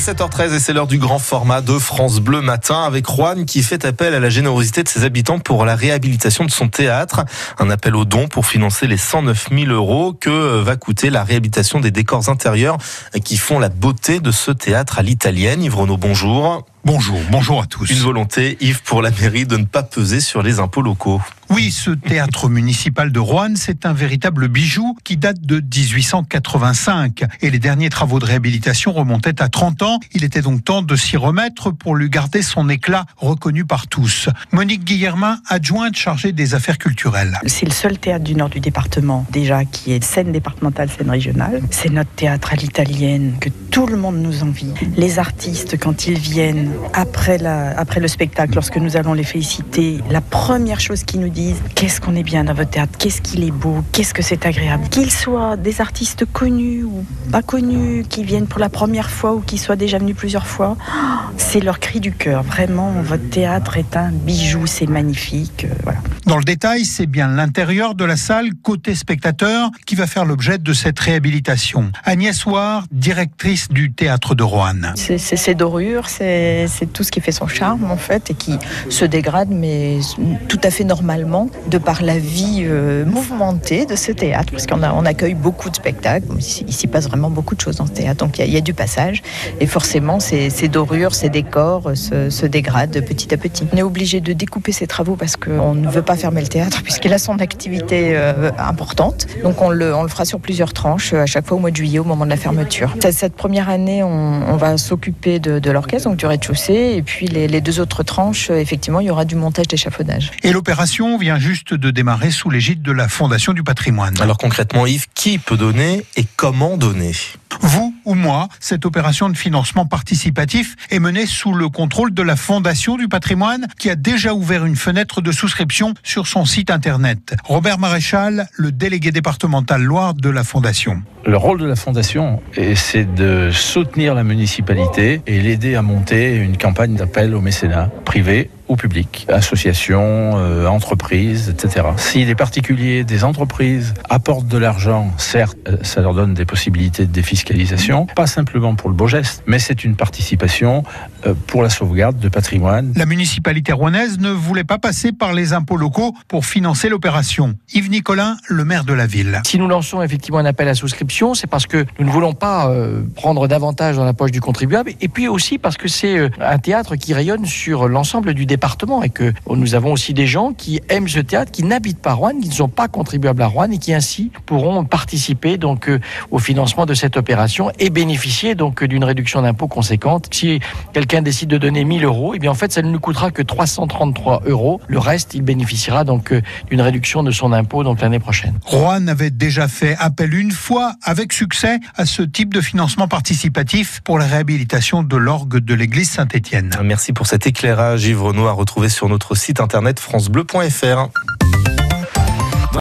7h13 et c'est l'heure du grand format de France Bleu Matin avec Juan qui fait appel à la générosité de ses habitants pour la réhabilitation de son théâtre. Un appel aux dons pour financer les 109 000 euros que va coûter la réhabilitation des décors intérieurs qui font la beauté de ce théâtre à l'italienne. Yves Renaud, bonjour. Bonjour, bonjour à tous. Une volonté, Yves, pour la mairie de ne pas peser sur les impôts locaux. Oui, ce théâtre municipal de Rouen, c'est un véritable bijou qui date de 1885 et les derniers travaux de réhabilitation remontaient à 30 ans. Il était donc temps de s'y remettre pour lui garder son éclat reconnu par tous. Monique Guillermin, adjointe chargée des affaires culturelles. C'est le seul théâtre du nord du département déjà qui est scène départementale, scène régionale. C'est notre théâtre à l'italienne que tout le monde nous envie. Les artistes, quand ils viennent après, le spectacle, lorsque nous allons les féliciter, la première chose qu'ils nous disent, qu'est-ce qu'on est bien dans votre théâtre, qu'est-ce qu'il est beau, qu'est-ce que c'est agréable. Qu'ils soient des artistes connus ou pas connus, qui viennent pour la première fois ou qui soient déjà venus plusieurs fois, c'est leur cri du cœur. Vraiment, votre théâtre est un bijou, c'est magnifique. Euh, voilà. Dans le détail, c'est bien l'intérieur de la salle, côté spectateur, qui va faire l'objet de cette réhabilitation. Agnès Ouard, directrice du théâtre de Roanne. C'est ces dorures, c'est tout ce qui fait son charme en fait et qui se dégrade, mais tout à fait normalement de par la vie euh, mouvementée de ce théâtre, parce qu'on on accueille beaucoup de spectacles. Il s'y passe vraiment beaucoup de choses dans ce théâtre, donc il y, a du passage. Et forcément, ces, dorures, ces décors se, dégradent petit à petit. On est obligé de découper ces travaux parce qu'on ne veut pas fermer le théâtre, puisqu'il a son activité euh, importante. Donc on le, on le, fera sur plusieurs tranches, à chaque fois au mois de juillet, au moment de la fermeture. Cette première année, on, va s'occuper de, l'orchestre, donc du rez-de-chaussée, et puis les, les deux autres tranches, effectivement, il y aura du montage d'échafaudage. Et l'opération vient juste de démarrer sous l'égide de la Fondation du patrimoine. Alors concrètement, Yves, qui peut donner et comment donner? Vous ou moi, cette opération de financement participatif est menée sous le contrôle de la Fondation du patrimoine qui a déjà ouvert une fenêtre de souscription sur son site internet. Robert Maréchal, le délégué départemental Loire de la Fondation. Le rôle de la Fondation, c'est de soutenir la municipalité et l'aider à monter une campagne d'appel au mécénat privé ou public, associations, euh, entreprises, etc. Si des particuliers, des entreprises apportent de l'argent, certes, euh, ça leur donne des possibilités de défiscalisation, pas simplement pour le beau geste, mais c'est une participation euh, pour la sauvegarde de patrimoine. La municipalité rouennaise ne voulait pas passer par les impôts locaux pour financer l'opération. Yves Nicolin, le maire de la ville. Si nous lançons effectivement un appel à souscription, c'est parce que nous ne voulons pas prendre davantage dans la poche du contribuable, et puis aussi parce que c'est un théâtre qui rayonne sur l'ensemble du département et que nous avons aussi des gens qui aiment ce théâtre, qui n'habitent pas Rouen, qui ne sont pas contribuables à Rouen et qui ainsi pourront participer donc euh, au financement de cette opération et bénéficier donc d'une réduction d'impôt conséquente. Si quelqu'un décide de donner 1000 euros, et eh bien en fait ça ne nous coûtera que 333 euros. Le reste, il bénéficiera donc euh, d'une réduction de son impôt donc l'année prochaine. Rouen avait déjà fait appel une fois avec succès à ce type de financement participatif pour la réhabilitation de l'orgue de l'église Saint-Étienne. Merci pour cet éclairage, Yves Renoir retrouver sur notre site internet francebleu.fr.